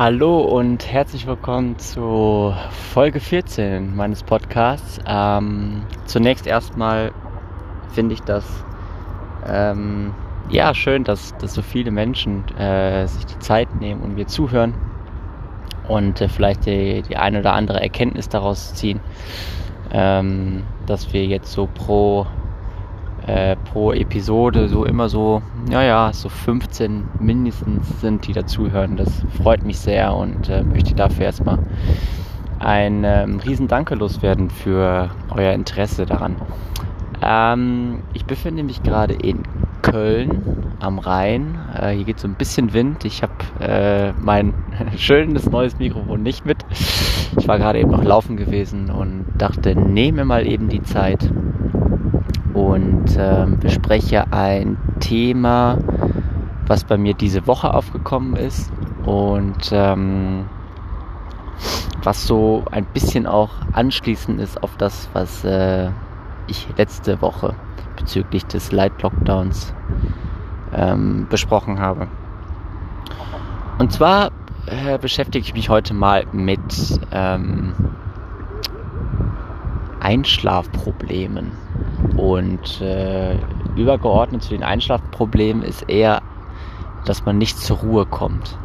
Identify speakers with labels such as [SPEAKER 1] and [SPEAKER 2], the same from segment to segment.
[SPEAKER 1] Hallo und herzlich willkommen zu Folge 14 meines Podcasts. Ähm, zunächst erstmal finde ich das ähm, ja schön, dass, dass so viele Menschen äh, sich die Zeit nehmen und mir zuhören und äh, vielleicht die, die eine oder andere Erkenntnis daraus ziehen, ähm, dass wir jetzt so pro äh, pro Episode so immer so, ja, ja, so 15 mindestens sind, die dazuhören. Das freut mich sehr und äh, möchte dafür erstmal ein ähm, riesen Danke loswerden für euer Interesse daran. Ähm, ich befinde mich gerade in Köln am Rhein. Äh, hier geht so ein bisschen Wind. Ich habe äh, mein schönes neues Mikrofon nicht mit. Ich war gerade eben noch laufen gewesen und dachte, nehme mal eben die Zeit und ähm, bespreche ein Thema, was bei mir diese Woche aufgekommen ist und ähm, was so ein bisschen auch anschließend ist auf das, was äh, ich letzte Woche bezüglich des Light Lockdowns ähm, besprochen habe. Und zwar äh, beschäftige ich mich heute mal mit ähm, Einschlafproblemen. Und äh, übergeordnet zu den Einschlafproblemen ist eher, dass man nicht zur Ruhe kommt.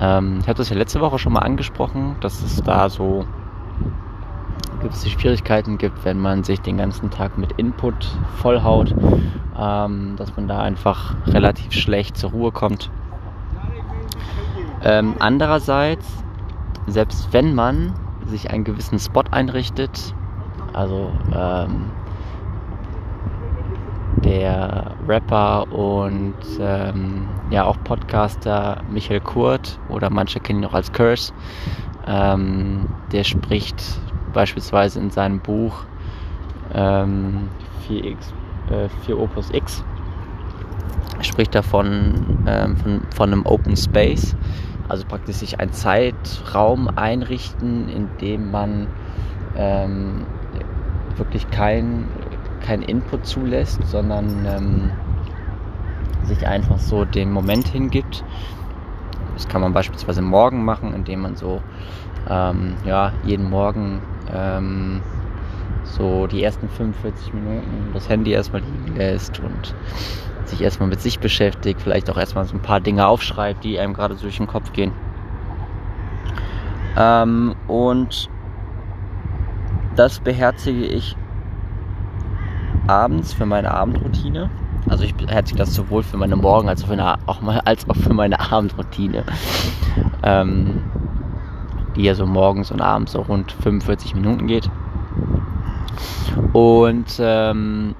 [SPEAKER 1] Ähm, ich habe das ja letzte Woche schon mal angesprochen, dass es da so gewisse Schwierigkeiten gibt, wenn man sich den ganzen Tag mit Input vollhaut, ähm, dass man da einfach relativ schlecht zur Ruhe kommt. Ähm, andererseits, selbst wenn man sich einen gewissen Spot einrichtet, also ähm, der Rapper und ähm, ja auch Podcaster Michael Kurt oder manche kennen ihn auch als Curse. Ähm, der spricht beispielsweise in seinem Buch ähm, 4X, äh, 4O plus X spricht davon ähm, von, von einem Open Space, also praktisch sich einen Zeitraum einrichten, in dem man ähm, wirklich kein keinen Input zulässt, sondern ähm, sich einfach so den Moment hingibt. Das kann man beispielsweise morgen machen, indem man so ähm, ja, jeden Morgen ähm, so die ersten 45 Minuten das Handy erstmal liegen lässt und sich erstmal mit sich beschäftigt, vielleicht auch erstmal so ein paar Dinge aufschreibt, die einem gerade durch den Kopf gehen. Ähm, und das beherzige ich abends für meine Abendroutine. Also ich beherzige das sowohl für meine Morgen- als auch, für eine, auch mal, als auch für meine Abendroutine. Ähm, die ja so morgens und abends so rund 45 Minuten geht. Und ähm,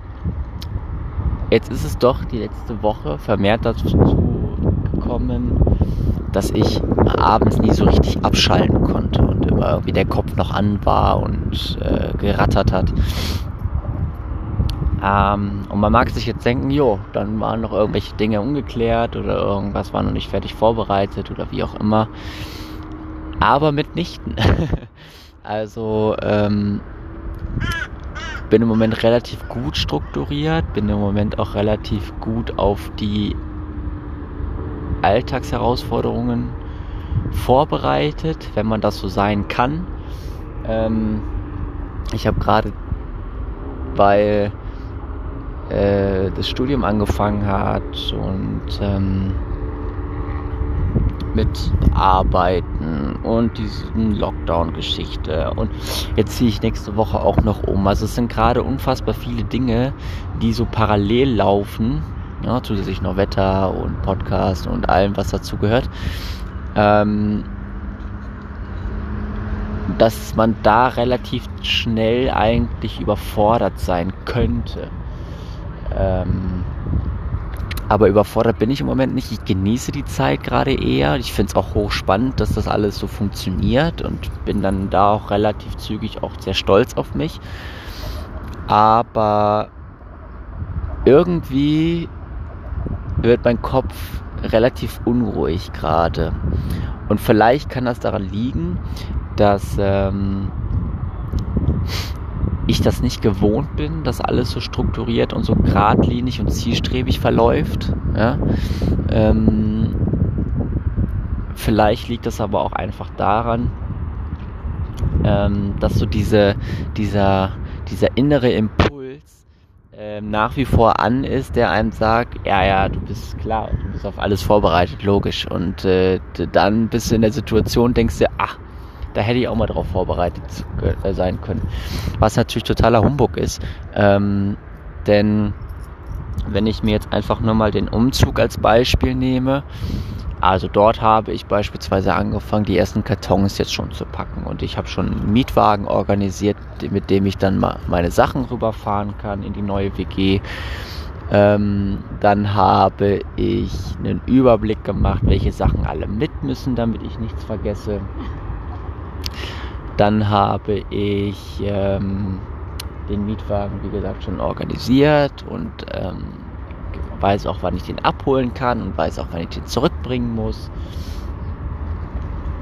[SPEAKER 1] jetzt ist es doch die letzte Woche vermehrt dazu gekommen, dass ich abends nie so richtig abschalten konnte und immer irgendwie der Kopf noch an war und äh, gerattert hat. Ähm, und man mag sich jetzt denken, jo, dann waren noch irgendwelche Dinge ungeklärt oder irgendwas war noch nicht fertig vorbereitet oder wie auch immer. Aber mitnichten. also ähm, bin im Moment relativ gut strukturiert, bin im Moment auch relativ gut auf die Alltagsherausforderungen vorbereitet, wenn man das so sein kann. Ähm, ich habe gerade, weil äh, das Studium angefangen hat und ähm, mit Arbeiten und diesen Lockdown-Geschichte. Und jetzt ziehe ich nächste Woche auch noch um. Also es sind gerade unfassbar viele Dinge, die so parallel laufen. Ja, zusätzlich noch Wetter und Podcast und allem, was dazu gehört. Ähm, dass man da relativ schnell eigentlich überfordert sein könnte. Ähm, aber überfordert bin ich im Moment nicht. Ich genieße die Zeit gerade eher. Ich finde es auch hochspannend, dass das alles so funktioniert und bin dann da auch relativ zügig auch sehr stolz auf mich. Aber irgendwie wird mein Kopf relativ unruhig gerade. Und vielleicht kann das daran liegen, dass ähm, ich das nicht gewohnt bin, dass alles so strukturiert und so geradlinig und zielstrebig verläuft. Ja? Ähm, Vielleicht liegt das aber auch einfach daran, ähm, dass so diese, dieser, dieser innere Impuls ähm, nach wie vor an ist, der einem sagt, ja, ja, du bist klar, du bist auf alles vorbereitet, logisch. Und äh, dann bist du in der Situation, denkst du, ach, da hätte ich auch mal drauf vorbereitet äh, sein können. Was natürlich totaler Humbug ist. Ähm, denn wenn ich mir jetzt einfach nur mal den Umzug als Beispiel nehme, also dort habe ich beispielsweise angefangen, die ersten Kartons jetzt schon zu packen und ich habe schon einen Mietwagen organisiert, mit dem ich dann mal meine Sachen rüberfahren kann in die neue WG. Ähm, dann habe ich einen Überblick gemacht, welche Sachen alle mit müssen, damit ich nichts vergesse. Dann habe ich ähm, den Mietwagen, wie gesagt, schon organisiert und ähm, weiß auch, wann ich den abholen kann und weiß auch, wann ich den zurückbringen muss.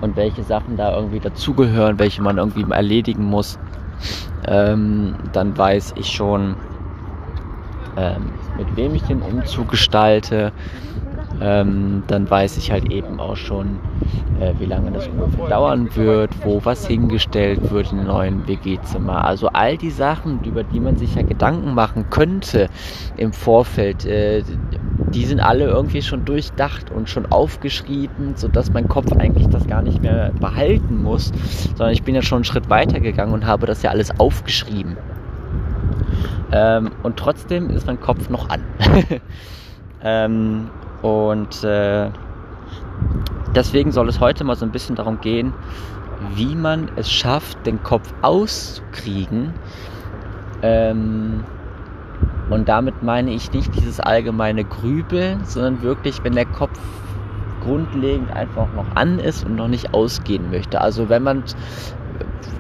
[SPEAKER 1] Und welche Sachen da irgendwie dazugehören, welche man irgendwie erledigen muss. Ähm, dann weiß ich schon, ähm, mit wem ich den Umzug gestalte. Ähm, dann weiß ich halt eben auch schon, äh, wie lange das ungefähr dauern wird, wo was hingestellt wird in neuen WG-Zimmer. Also all die Sachen, über die man sich ja Gedanken machen könnte im Vorfeld, äh, die sind alle irgendwie schon durchdacht und schon aufgeschrieben, sodass mein Kopf eigentlich das gar nicht mehr behalten muss, sondern ich bin ja schon einen Schritt weiter gegangen und habe das ja alles aufgeschrieben. Ähm, und trotzdem ist mein Kopf noch an. ähm, und äh, deswegen soll es heute mal so ein bisschen darum gehen, wie man es schafft, den Kopf auszukriegen. Ähm, und damit meine ich nicht dieses allgemeine Grübeln, sondern wirklich, wenn der Kopf grundlegend einfach noch an ist und noch nicht ausgehen möchte. Also wenn man,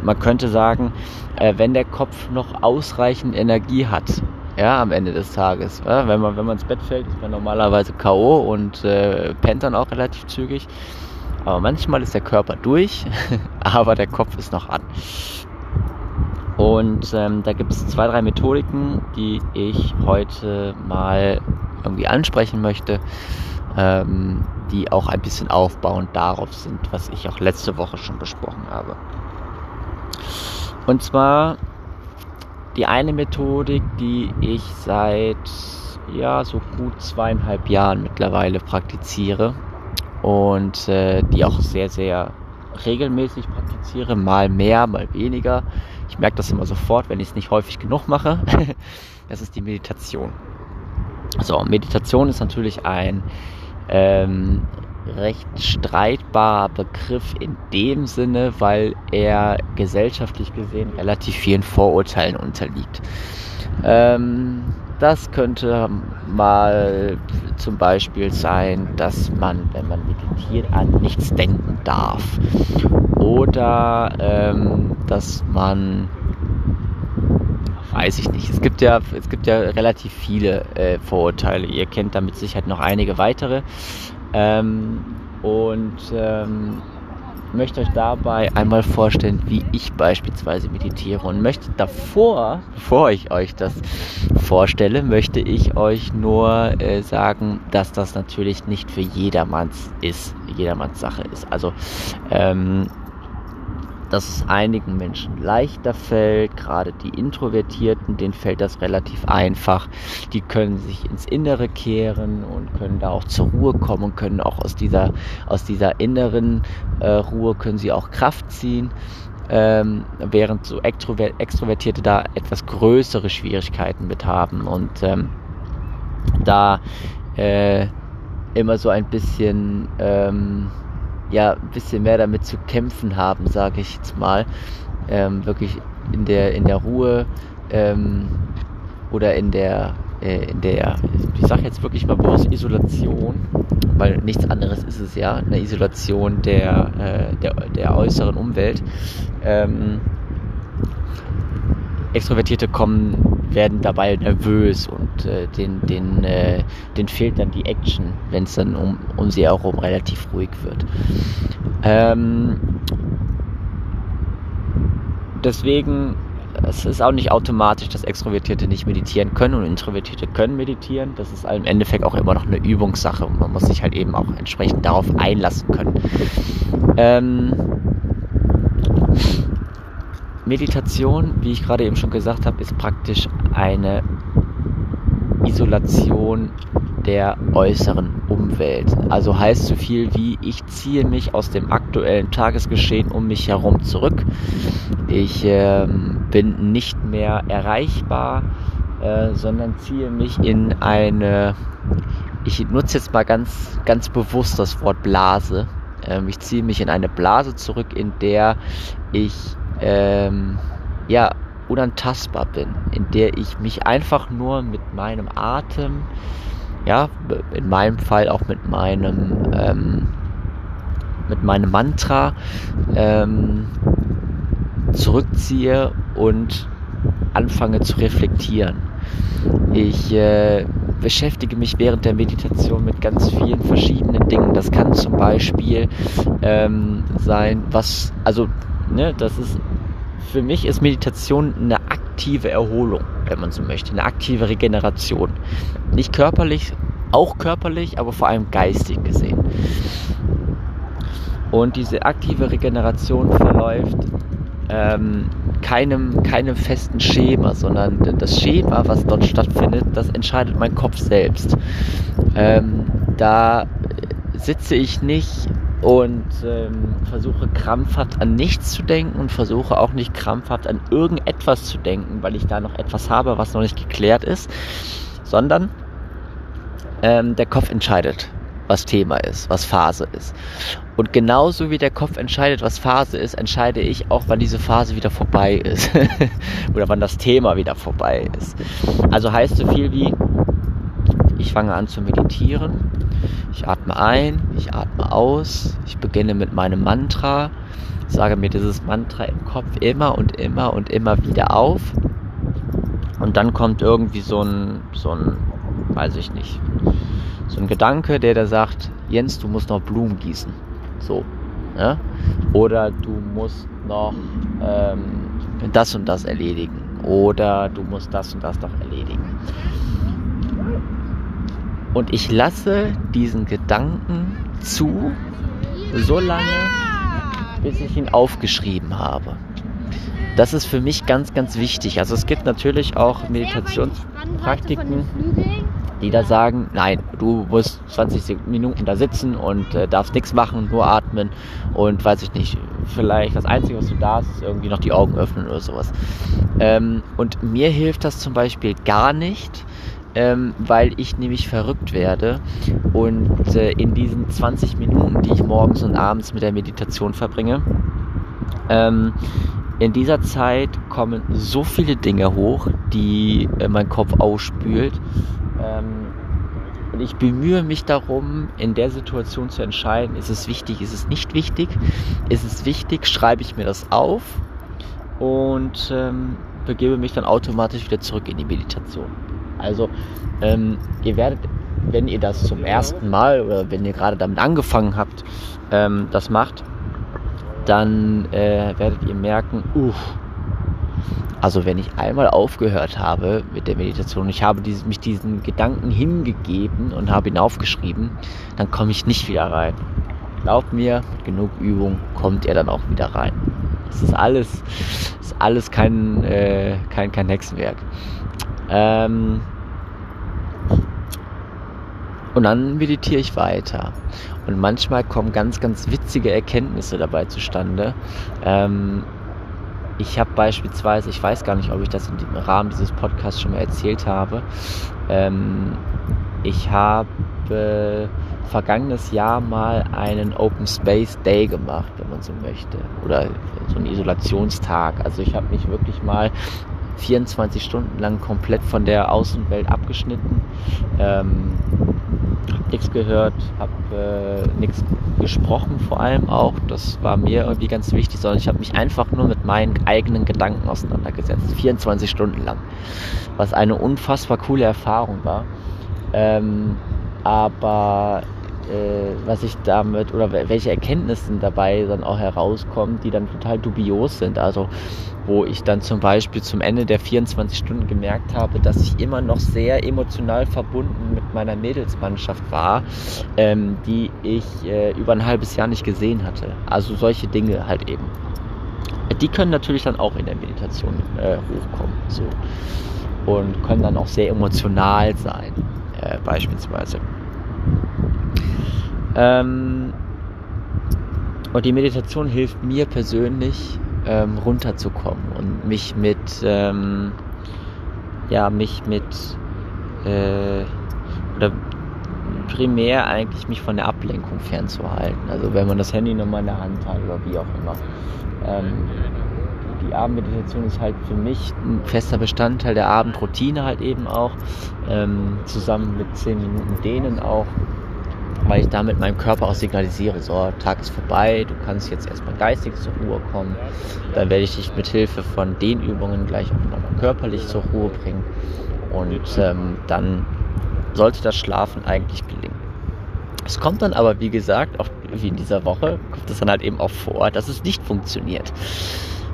[SPEAKER 1] man könnte sagen, äh, wenn der Kopf noch ausreichend Energie hat, ja, am Ende des Tages. Ja, wenn man wenn man ins Bett fällt, ist man normalerweise K.O. und äh, pennt dann auch relativ zügig. Aber manchmal ist der Körper durch, aber der Kopf ist noch an. Und ähm, da gibt es zwei, drei Methodiken, die ich heute mal irgendwie ansprechen möchte, ähm, die auch ein bisschen aufbauend darauf sind, was ich auch letzte Woche schon besprochen habe. Und zwar die eine Methodik, die ich seit ja so gut zweieinhalb Jahren mittlerweile praktiziere und äh, die auch sehr, sehr regelmäßig praktiziere, mal mehr, mal weniger. Ich merke das immer sofort, wenn ich es nicht häufig genug mache. das ist die Meditation. So, Meditation ist natürlich ein ähm, recht streitbarer Begriff in dem Sinne, weil er gesellschaftlich gesehen relativ vielen Vorurteilen unterliegt. Ähm, das könnte mal zum Beispiel sein, dass man, wenn man meditiert, an nichts denken darf. Oder ähm, dass man weiß ich nicht. Es gibt ja, es gibt ja relativ viele äh, Vorurteile. Ihr kennt da mit Sicherheit noch einige weitere. Ähm, und ähm, möchte euch dabei einmal vorstellen, wie ich beispielsweise meditiere und möchte davor, bevor ich euch das vorstelle, möchte ich euch nur äh, sagen, dass das natürlich nicht für jedermanns ist, jedermanns Sache ist. Also ähm, dass es einigen Menschen leichter fällt, gerade die Introvertierten, denen fällt das relativ einfach. Die können sich ins Innere kehren und können da auch zur Ruhe kommen und können auch aus dieser, aus dieser inneren äh, Ruhe können sie auch Kraft ziehen. Ähm, während so Extrover Extrovertierte da etwas größere Schwierigkeiten mit haben und ähm, da äh, immer so ein bisschen ähm, ja ein bisschen mehr damit zu kämpfen haben, sage ich jetzt mal. Ähm, wirklich in der in der Ruhe ähm, oder in der äh, in der ich sage jetzt wirklich mal bewusst Isolation, weil nichts anderes ist es ja, eine Isolation der äh, der, der äußeren Umwelt. Ähm, Extrovertierte kommen, werden dabei nervös und äh, den, den, äh, den fehlt dann die Action, wenn es dann um, um sie herum relativ ruhig wird. Ähm, deswegen es ist auch nicht automatisch, dass Extrovertierte nicht meditieren können und Introvertierte können meditieren. Das ist im Endeffekt auch immer noch eine Übungssache und man muss sich halt eben auch entsprechend darauf einlassen können. Ähm, Meditation, wie ich gerade eben schon gesagt habe, ist praktisch eine Isolation der äußeren Umwelt. Also heißt so viel wie, ich ziehe mich aus dem aktuellen Tagesgeschehen um mich herum zurück. Ich ähm, bin nicht mehr erreichbar, äh, sondern ziehe mich in eine, ich nutze jetzt mal ganz, ganz bewusst das Wort Blase. Ähm, ich ziehe mich in eine Blase zurück, in der ich ähm, ja unantastbar bin, in der ich mich einfach nur mit meinem Atem, ja, in meinem Fall auch mit meinem, ähm, mit meinem Mantra ähm, zurückziehe und anfange zu reflektieren. Ich äh, beschäftige mich während der Meditation mit ganz vielen verschiedenen Dingen. Das kann zum Beispiel ähm, sein, was, also, ne, das ist für mich ist Meditation eine aktive Erholung, wenn man so möchte, eine aktive Regeneration. Nicht körperlich, auch körperlich, aber vor allem geistig gesehen. Und diese aktive Regeneration verläuft ähm, keinem, keinem festen Schema, sondern das Schema, was dort stattfindet, das entscheidet mein Kopf selbst. Ähm, da sitze ich nicht und ähm, versuche krampfhaft an nichts zu denken und versuche auch nicht krampfhaft an irgendetwas zu denken, weil ich da noch etwas habe, was noch nicht geklärt ist, sondern ähm, der Kopf entscheidet, was Thema ist, was Phase ist. Und genauso wie der Kopf entscheidet, was Phase ist, entscheide ich auch, wann diese Phase wieder vorbei ist oder wann das Thema wieder vorbei ist. Also heißt so viel wie, ich fange an zu meditieren ich atme ein, ich atme aus, ich beginne mit meinem Mantra, sage mir dieses Mantra im Kopf immer und immer und immer wieder auf. Und dann kommt irgendwie so ein, so ein, weiß ich nicht, so ein Gedanke, der da sagt, Jens, du musst noch Blumen gießen. So. Ja? Oder du musst noch ähm, das und das erledigen. Oder du musst das und das noch erledigen. Und ich lasse diesen Gedanken zu, so lange, bis ich ihn aufgeschrieben habe. Das ist für mich ganz, ganz wichtig. Also es gibt natürlich auch Meditationspraktiken, die da sagen, nein, du musst 20 Minuten da sitzen und äh, darfst nichts machen, nur atmen und weiß ich nicht, vielleicht das Einzige, was du darfst, ist irgendwie noch die Augen öffnen oder sowas. Ähm, und mir hilft das zum Beispiel gar nicht, ähm, weil ich nämlich verrückt werde und äh, in diesen 20 Minuten, die ich morgens und abends mit der Meditation verbringe, ähm, in dieser Zeit kommen so viele Dinge hoch, die äh, mein Kopf ausspült. Ähm, und ich bemühe mich darum, in der Situation zu entscheiden, ist es wichtig, ist es nicht wichtig, ist es wichtig, schreibe ich mir das auf und ähm, begebe mich dann automatisch wieder zurück in die Meditation. Also ähm, ihr werdet, wenn ihr das zum ersten Mal oder wenn ihr gerade damit angefangen habt, ähm, das macht, dann äh, werdet ihr merken, uff, also wenn ich einmal aufgehört habe mit der Meditation, ich habe diese, mich diesen Gedanken hingegeben und habe ihn aufgeschrieben, dann komme ich nicht wieder rein. Glaubt mir, mit genug Übung kommt ihr dann auch wieder rein. Das ist alles, ist alles kein, äh, kein, kein Hexenwerk. Ähm, und dann meditiere ich weiter. Und manchmal kommen ganz, ganz witzige Erkenntnisse dabei zustande. Ähm, ich habe beispielsweise, ich weiß gar nicht, ob ich das im Rahmen dieses Podcasts schon mal erzählt habe, ähm, ich habe vergangenes Jahr mal einen Open Space Day gemacht, wenn man so möchte. Oder so einen Isolationstag. Also ich habe mich wirklich mal 24 Stunden lang komplett von der Außenwelt abgeschnitten. Ähm, hab nichts gehört, hab äh, nichts gesprochen vor allem auch. Das war mir irgendwie ganz wichtig, sondern ich habe mich einfach nur mit meinen eigenen Gedanken auseinandergesetzt. 24 Stunden lang. Was eine unfassbar coole Erfahrung war. Ähm, aber was ich damit oder welche Erkenntnisse dabei dann auch herauskommen, die dann total dubios sind. Also wo ich dann zum Beispiel zum Ende der 24 Stunden gemerkt habe, dass ich immer noch sehr emotional verbunden mit meiner Mädelsmannschaft war, ähm, die ich äh, über ein halbes Jahr nicht gesehen hatte. Also solche Dinge halt eben. Die können natürlich dann auch in der Meditation äh, hochkommen. So. Und können dann auch sehr emotional sein, äh, beispielsweise. Ähm, und die Meditation hilft mir persönlich, ähm, runterzukommen und mich mit, ähm, ja, mich mit, äh, oder primär eigentlich mich von der Ablenkung fernzuhalten. Also wenn man das Handy nochmal in der Hand hat oder wie auch immer. Ähm, die Abendmeditation ist halt für mich ein fester Bestandteil der Abendroutine halt eben auch. Ähm, zusammen mit 10 Minuten Dehnen auch weil ich damit meinem Körper auch signalisiere, so, Tag ist vorbei, du kannst jetzt erstmal geistig zur Ruhe kommen. Dann werde ich dich mit Hilfe von den Übungen gleich auch nochmal körperlich zur Ruhe bringen. Und ähm, dann sollte das Schlafen eigentlich gelingen. Es kommt dann aber, wie gesagt, auch wie in dieser Woche, kommt es dann halt eben auch vor, dass es nicht funktioniert.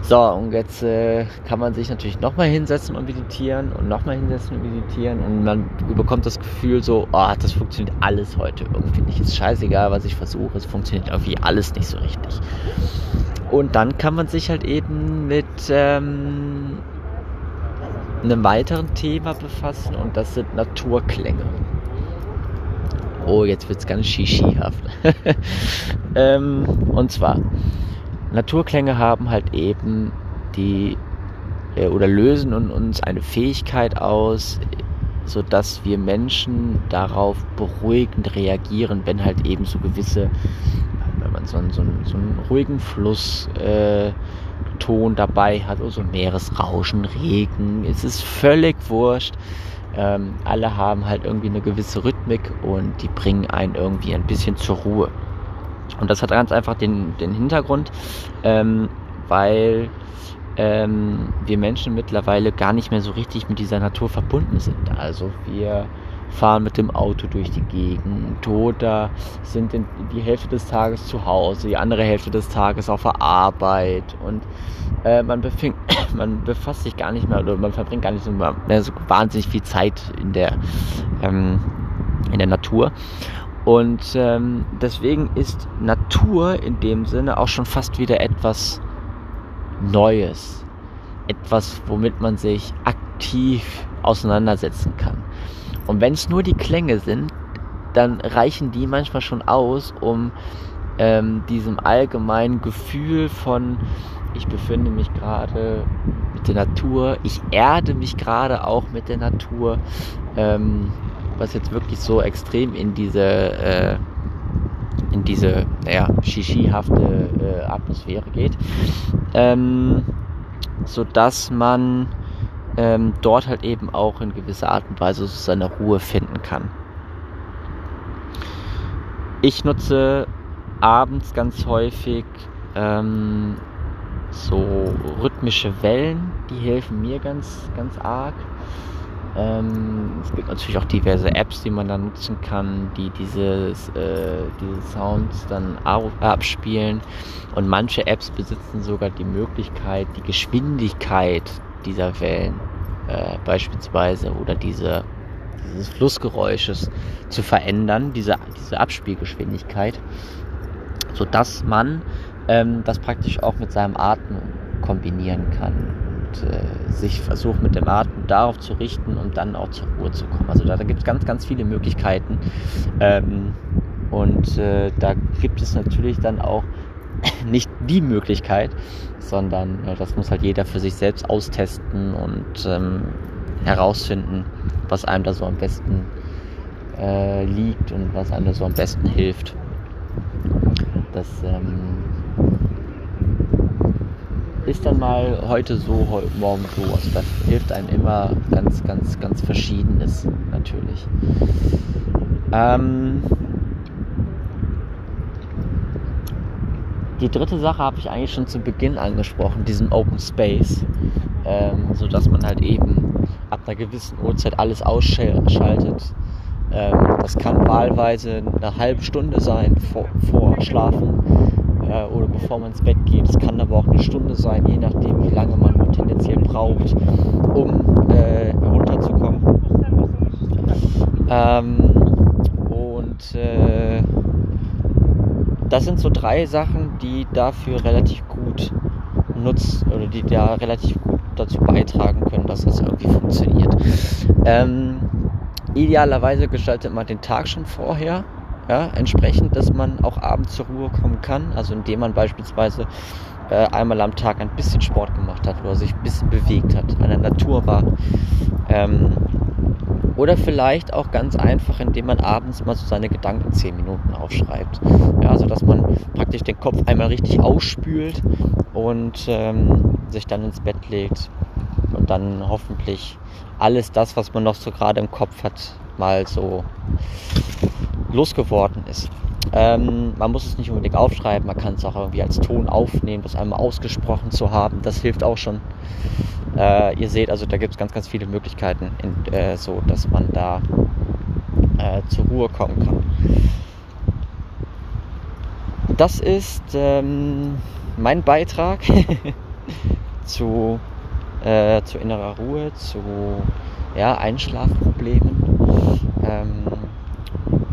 [SPEAKER 1] So, und jetzt äh, kann man sich natürlich nochmal hinsetzen und meditieren und nochmal hinsetzen und meditieren und man bekommt das Gefühl so, oh, das funktioniert alles heute irgendwie nicht. Ist scheißegal, was ich versuche, es funktioniert irgendwie alles nicht so richtig. Und dann kann man sich halt eben mit ähm, einem weiteren Thema befassen und das sind Naturklänge. Oh, jetzt wird es ganz shishihaft. ähm, und zwar, Naturklänge haben halt eben die äh, oder lösen in uns eine Fähigkeit aus, so dass wir Menschen darauf beruhigend reagieren, wenn halt eben so gewisse, wenn man so einen, so einen, so einen ruhigen Fluss äh, dabei hat oder so Meeresrauschen, Regen, es ist völlig wurscht. Ähm, alle haben halt irgendwie eine gewisse Rhythmik und die bringen einen irgendwie ein bisschen zur Ruhe. Und das hat ganz einfach den, den Hintergrund, ähm, weil ähm, wir Menschen mittlerweile gar nicht mehr so richtig mit dieser Natur verbunden sind. Also wir fahren mit dem Auto durch die Gegend oder sind die Hälfte des Tages zu Hause, die andere Hälfte des Tages auf der Arbeit und äh, man, befing, man befasst sich gar nicht mehr oder man verbringt gar nicht so, mehr so wahnsinnig viel Zeit in der, ähm, in der Natur. Und ähm, deswegen ist Natur in dem Sinne auch schon fast wieder etwas Neues. Etwas, womit man sich aktiv auseinandersetzen kann. Und wenn es nur die Klänge sind, dann reichen die manchmal schon aus, um ähm, diesem allgemeinen Gefühl von, ich befinde mich gerade mit der Natur, ich erde mich gerade auch mit der Natur, ähm, was jetzt wirklich so extrem in diese, äh, in diese, naja, shishihafte äh, Atmosphäre geht, ähm, so dass man ähm, dort halt eben auch in gewisser Art und Weise seine Ruhe finden kann. Ich nutze abends ganz häufig ähm, so rhythmische Wellen, die helfen mir ganz, ganz arg. Ähm, es gibt natürlich auch diverse Apps, die man dann nutzen kann, die dieses, äh, diese Sounds dann abspielen. Und manche Apps besitzen sogar die Möglichkeit, die Geschwindigkeit dieser Wellen äh, beispielsweise oder diese, dieses Flussgeräusches zu verändern, diese, diese Abspielgeschwindigkeit, sodass man ähm, das praktisch auch mit seinem Atem kombinieren kann äh, sich versucht mit dem Atem darauf zu richten und dann auch zur Ruhe zu kommen. Also da, da gibt es ganz, ganz viele Möglichkeiten. Ähm, und äh, da gibt es natürlich dann auch nicht die Möglichkeit, sondern äh, das muss halt jeder für sich selbst austesten und ähm, herausfinden, was einem da so am besten äh, liegt und was einem da so am besten hilft. Das ähm, ist dann mal heute so, heute, morgen so. Also das hilft einem immer ganz, ganz, ganz Verschiedenes natürlich. Ähm, die dritte Sache habe ich eigentlich schon zu Beginn angesprochen, diesen Open Space, ähm, so dass man halt eben ab einer gewissen Uhrzeit alles ausschaltet, Ähm, das kann wahlweise eine halbe Stunde sein vor, vor Schlafen äh, oder bevor man ins Bett geht. Es kann aber auch eine Stunde sein, je nachdem, wie lange man tendenziell braucht, um äh, runterzukommen. Ähm, und äh, das sind so drei Sachen, die dafür relativ gut nutzt oder die da relativ gut dazu beitragen können, dass das irgendwie funktioniert. Ähm, idealerweise gestaltet man den Tag schon vorher, ja, entsprechend, dass man auch abends zur Ruhe kommen kann. Also indem man beispielsweise äh, einmal am Tag ein bisschen Sport gemacht hat oder sich ein bisschen bewegt hat, an der Natur war. Ähm, oder vielleicht auch ganz einfach, indem man abends mal so seine Gedanken 10 Minuten aufschreibt. Ja, also dass man praktisch den Kopf einmal richtig ausspült und ähm, sich dann ins Bett legt und dann hoffentlich alles das, was man noch so gerade im Kopf hat, mal so losgeworden ist. Ähm, man muss es nicht unbedingt aufschreiben, man kann es auch irgendwie als Ton aufnehmen, das einmal ausgesprochen zu haben. Das hilft auch schon. Äh, ihr seht, also da gibt es ganz, ganz viele Möglichkeiten, in, äh, so dass man da äh, zur Ruhe kommen kann. Das ist ähm, mein Beitrag zu, äh, zu innerer Ruhe, zu ja, Einschlafproblemen. Ähm,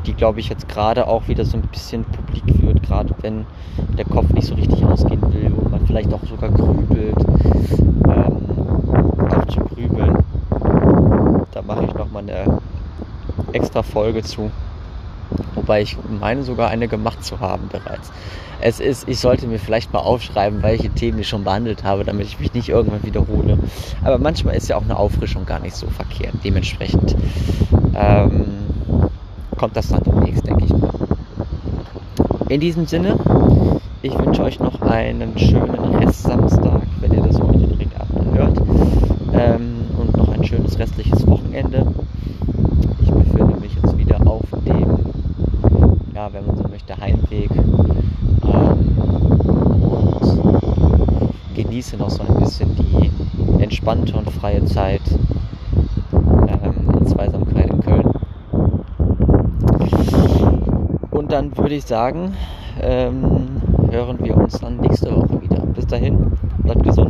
[SPEAKER 1] die, glaube ich, jetzt gerade auch wieder so ein bisschen publik wird, gerade wenn der Kopf nicht so richtig ausgehen will und man vielleicht auch sogar grübelt. Ähm, auch zu grübeln. Da mache ich nochmal eine extra Folge zu. Wobei ich meine sogar eine gemacht zu haben bereits. Es ist, ich sollte mir vielleicht mal aufschreiben, welche Themen ich schon behandelt habe, damit ich mich nicht irgendwann wiederhole. Aber manchmal ist ja auch eine Auffrischung gar nicht so verkehrt. Dementsprechend ähm, kommt das dann demnächst, denke ich mal. In diesem Sinne, ich wünsche euch noch einen schönen Rest-Samstag, wenn ihr das heute direkt abhört. Ähm, und noch ein schönes restliches Wochenende. Ich befinde mich jetzt wieder auf dem, ja, wenn man so möchte, Heimweg. Ähm, und genieße noch so ein bisschen die entspannte und freie Zeit ähm, in Zweisamkeit in Köln. Und dann würde ich sagen, ähm, hören wir uns dann nächste Woche wieder. Bis dahin, bleibt gesund